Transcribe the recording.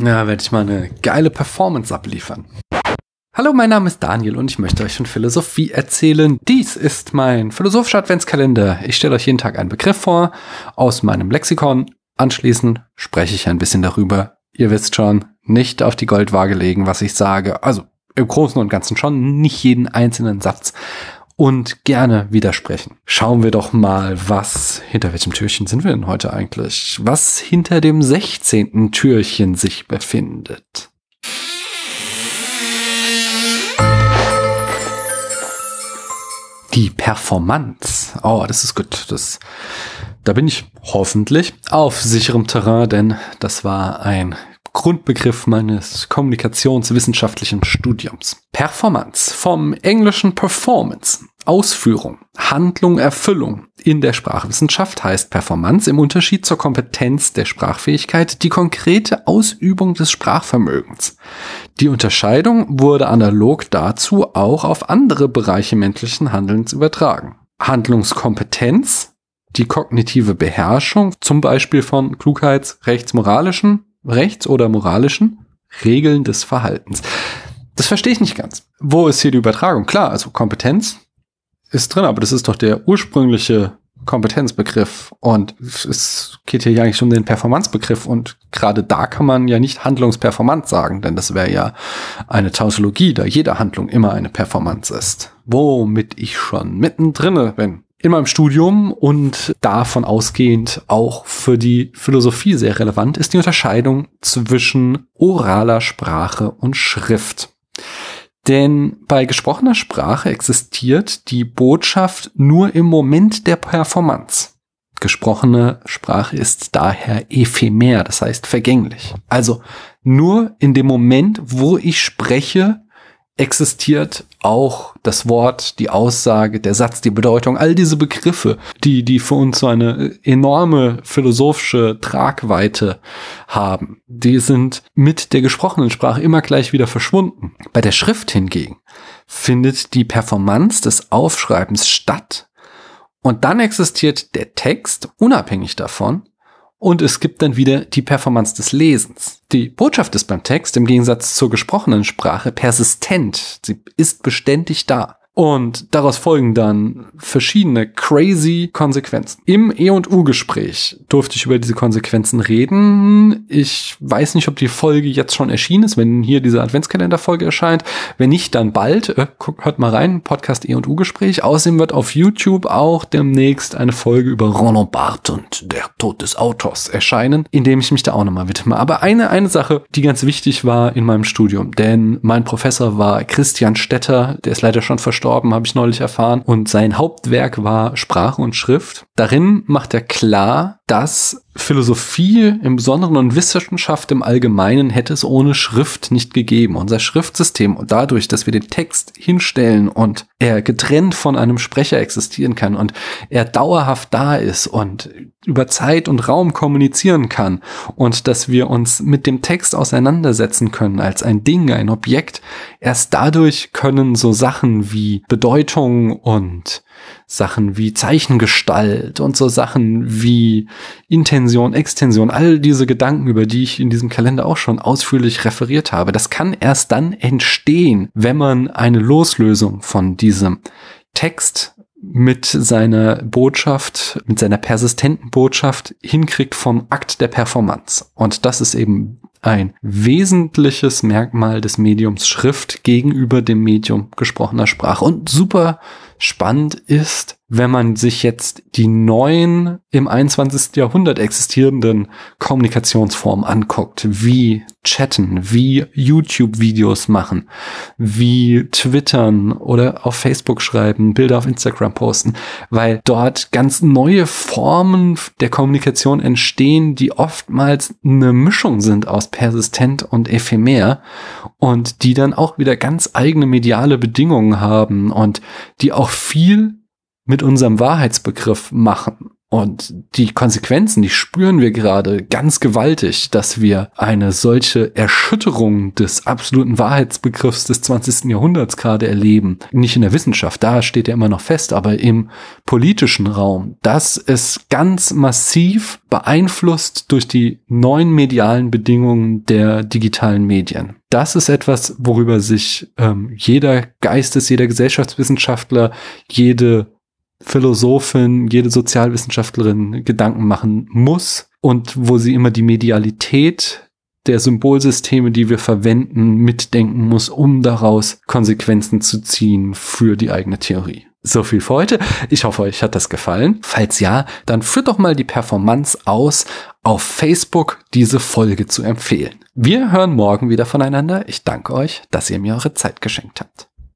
Ja, werde ich mal eine geile Performance abliefern. Hallo, mein Name ist Daniel und ich möchte euch von Philosophie erzählen. Dies ist mein philosophischer Adventskalender. Ich stelle euch jeden Tag einen Begriff vor aus meinem Lexikon. Anschließend spreche ich ein bisschen darüber. Ihr wisst schon, nicht auf die Goldwaage legen, was ich sage. Also im Großen und Ganzen schon, nicht jeden einzelnen Satz und gerne widersprechen. Schauen wir doch mal, was, hinter welchem Türchen sind wir denn heute eigentlich? Was hinter dem 16. Türchen sich befindet. Die Performance. Oh, das ist gut. Das, da bin ich hoffentlich auf sicherem Terrain, denn das war ein Grundbegriff meines kommunikationswissenschaftlichen Studiums. Performance vom englischen Performance, Ausführung, Handlung, Erfüllung. In der Sprachwissenschaft heißt Performance im Unterschied zur Kompetenz der Sprachfähigkeit die konkrete Ausübung des Sprachvermögens. Die Unterscheidung wurde analog dazu auch auf andere Bereiche menschlichen Handelns übertragen. Handlungskompetenz, die kognitive Beherrschung, zum Beispiel von klugheits-, rechtsmoralischen rechts- oder moralischen Regeln des Verhaltens. Das verstehe ich nicht ganz. Wo ist hier die Übertragung? Klar, also Kompetenz ist drin, aber das ist doch der ursprüngliche Kompetenzbegriff und es geht hier ja eigentlich um den Performanzbegriff und gerade da kann man ja nicht Handlungsperformance sagen, denn das wäre ja eine Tautologie, da jede Handlung immer eine Performance ist. Womit ich schon mittendrin bin in meinem Studium und davon ausgehend auch für die Philosophie sehr relevant ist die Unterscheidung zwischen oraler Sprache und Schrift. Denn bei gesprochener Sprache existiert die Botschaft nur im Moment der Performance. Gesprochene Sprache ist daher ephemer, das heißt vergänglich. Also nur in dem Moment, wo ich spreche, existiert auch das Wort, die Aussage, der Satz, die Bedeutung, all diese Begriffe, die, die für uns so eine enorme philosophische Tragweite haben, die sind mit der gesprochenen Sprache immer gleich wieder verschwunden. Bei der Schrift hingegen findet die Performance des Aufschreibens statt und dann existiert der Text unabhängig davon und es gibt dann wieder die Performance des Lesens. Die Botschaft ist beim Text im Gegensatz zur gesprochenen Sprache persistent. Sie ist beständig da. Und daraus folgen dann verschiedene crazy Konsequenzen. Im E und U-Gespräch durfte ich über diese Konsequenzen reden. Ich weiß nicht, ob die Folge jetzt schon erschienen ist, wenn hier diese Adventskalender-Folge erscheint. Wenn nicht, dann bald. Äh, hört mal rein, Podcast E und U-Gespräch. Außerdem wird auf YouTube auch demnächst eine Folge über Roland Barthes und der Tod des Autors erscheinen, in dem ich mich da auch nochmal widme. Aber eine, eine Sache, die ganz wichtig war in meinem Studium, denn mein Professor war Christian Stetter, der ist leider schon verstorben verstorben, habe ich neulich erfahren. Und sein Hauptwerk war Sprache und Schrift. Darin macht er klar, dass Philosophie im Besonderen und Wissenschaft im Allgemeinen hätte es ohne Schrift nicht gegeben. Unser Schriftsystem und dadurch, dass wir den Text hinstellen und er getrennt von einem Sprecher existieren kann und er dauerhaft da ist und über Zeit und Raum kommunizieren kann und dass wir uns mit dem Text auseinandersetzen können als ein Ding, ein Objekt, erst dadurch können so Sachen wie Bedeutung und Sachen wie Zeichengestalt und so Sachen wie Intention, Extension, all diese Gedanken, über die ich in diesem Kalender auch schon ausführlich referiert habe, das kann erst dann entstehen, wenn man eine Loslösung von diesem Text mit seiner Botschaft, mit seiner persistenten Botschaft hinkriegt vom Akt der Performance. Und das ist eben ein wesentliches Merkmal des Mediums Schrift gegenüber dem Medium gesprochener Sprache. Und super spannend ist, wenn man sich jetzt die neuen im 21. Jahrhundert existierenden Kommunikationsformen anguckt, wie chatten, wie YouTube-Videos machen, wie twittern oder auf Facebook schreiben, Bilder auf Instagram posten, weil dort ganz neue Formen der Kommunikation entstehen, die oftmals eine Mischung sind aus persistent und ephemer und die dann auch wieder ganz eigene mediale Bedingungen haben und die auch viel mit unserem Wahrheitsbegriff machen. Und die Konsequenzen, die spüren wir gerade ganz gewaltig, dass wir eine solche Erschütterung des absoluten Wahrheitsbegriffs des 20. Jahrhunderts gerade erleben. Nicht in der Wissenschaft, da steht er immer noch fest, aber im politischen Raum, dass es ganz massiv beeinflusst durch die neuen medialen Bedingungen der digitalen Medien. Das ist etwas, worüber sich ähm, jeder Geistes, jeder Gesellschaftswissenschaftler, jede Philosophin, jede Sozialwissenschaftlerin Gedanken machen muss und wo sie immer die Medialität der Symbolsysteme, die wir verwenden, mitdenken muss, um daraus Konsequenzen zu ziehen für die eigene Theorie. So viel für heute. Ich hoffe, euch hat das gefallen. Falls ja, dann führt doch mal die Performance aus, auf Facebook diese Folge zu empfehlen. Wir hören morgen wieder voneinander. Ich danke euch, dass ihr mir eure Zeit geschenkt habt.